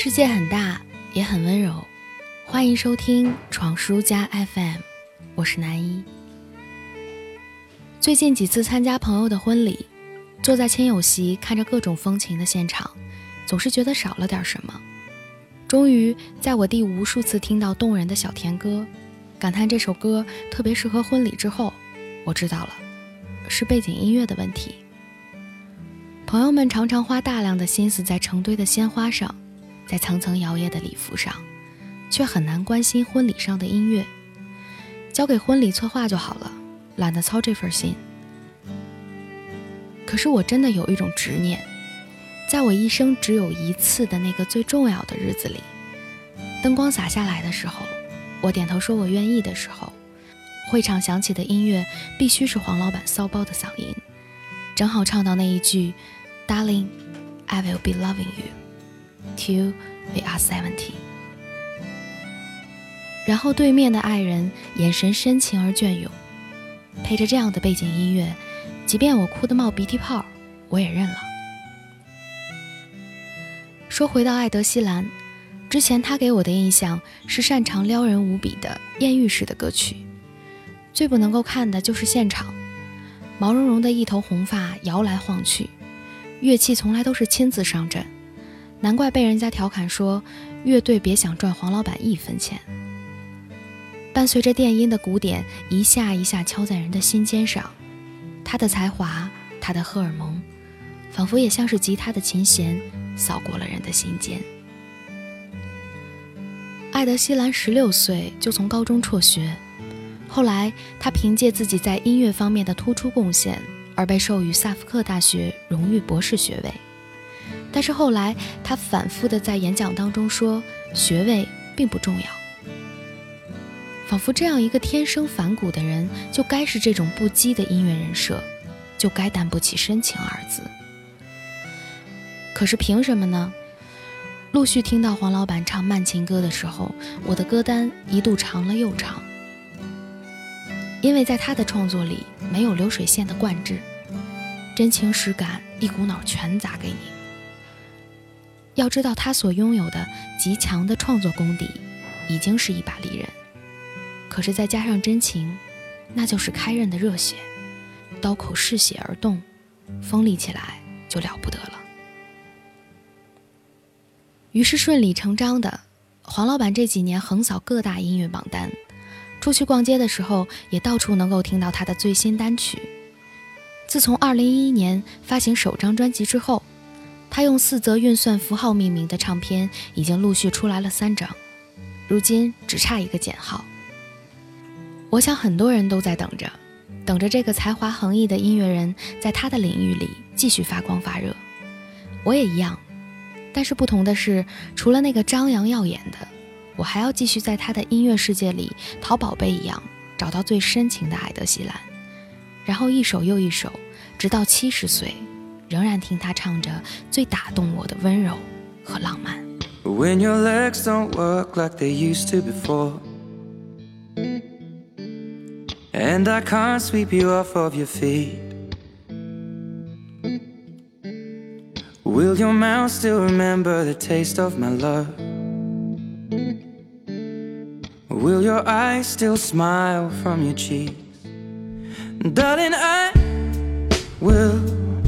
世界很大，也很温柔。欢迎收听闯书家 FM，我是南一。最近几次参加朋友的婚礼，坐在亲友席看着各种风情的现场，总是觉得少了点什么。终于在我第无数次听到动人的小甜歌，感叹这首歌特别适合婚礼之后，我知道了，是背景音乐的问题。朋友们常常花大量的心思在成堆的鲜花上，在层层摇曳的礼服上。却很难关心婚礼上的音乐，交给婚礼策划就好了，懒得操这份心。可是我真的有一种执念，在我一生只有一次的那个最重要的日子里，灯光洒下来的时候，我点头说我愿意的时候，会场响起的音乐必须是黄老板骚包的嗓音，正好唱到那一句，Darling, I will be loving you till we are seventy。然后对面的爱人眼神深情而隽永，配着这样的背景音乐，即便我哭得冒鼻涕泡，我也认了。说回到爱德希兰，之前他给我的印象是擅长撩人无比的艳遇式的歌曲，最不能够看的就是现场，毛茸茸的一头红发摇来晃去，乐器从来都是亲自上阵，难怪被人家调侃说乐队别想赚黄老板一分钱。伴随着电音的鼓点，一下一下敲在人的心尖上。他的才华，他的荷尔蒙，仿佛也像是吉他的琴弦，扫过了人的心间。艾德希兰十六岁就从高中辍学，后来他凭借自己在音乐方面的突出贡献，而被授予萨福克大学荣誉博士学位。但是后来他反复的在演讲当中说，学位并不重要。仿佛这样一个天生反骨的人，就该是这种不羁的音乐人设，就该担不起深情二字。可是凭什么呢？陆续听到黄老板唱慢情歌的时候，我的歌单一度长了又长。因为在他的创作里没有流水线的贯制，真情实感一股脑全砸给你。要知道他所拥有的极强的创作功底，已经是一把利刃。可是再加上真情，那就是开刃的热血，刀口嗜血而动，锋利起来就了不得了。于是顺理成章的，黄老板这几年横扫各大音乐榜单，出去逛街的时候也到处能够听到他的最新单曲。自从2011年发行首张专辑之后，他用四则运算符号命名的唱片已经陆续出来了三张，如今只差一个减号。我想很多人都在等着，等着这个才华横溢的音乐人在他的领域里继续发光发热。我也一样，但是不同的是，除了那个张扬耀眼的，我还要继续在他的音乐世界里淘宝贝一样找到最深情的艾德希兰，然后一首又一首，直到七十岁，仍然听他唱着最打动我的温柔和浪漫。and I can't sweep you off of your feet. Will your mouth still remember the taste of my love? Will your eyes still smile from your cheeks? Darling, I will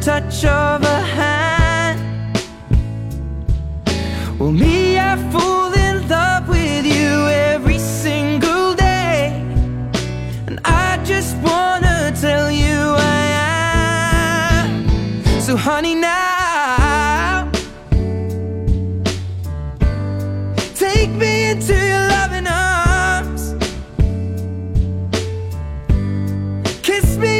touch of a hand Well, me, I fall in love with you every single day And I just wanna tell you I am. So, honey, now take me into your loving arms. Kiss me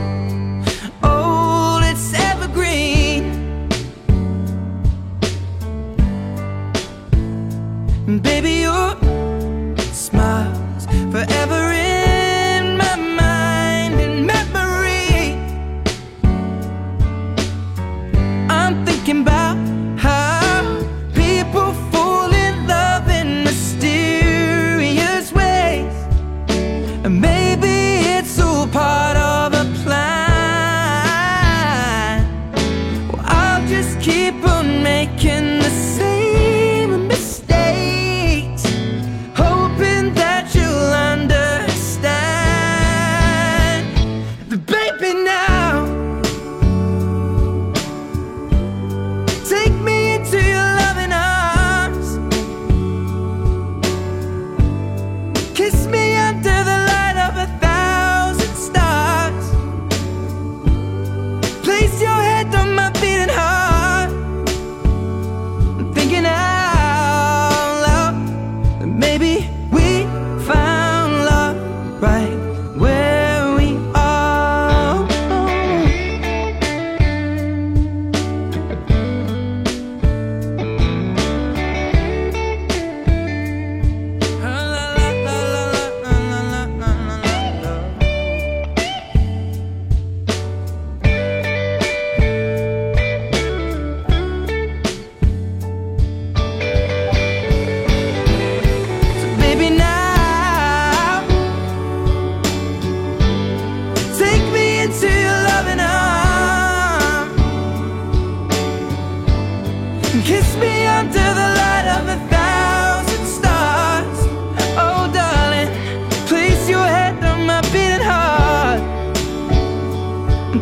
baby.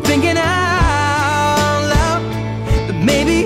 thinking out loud. That maybe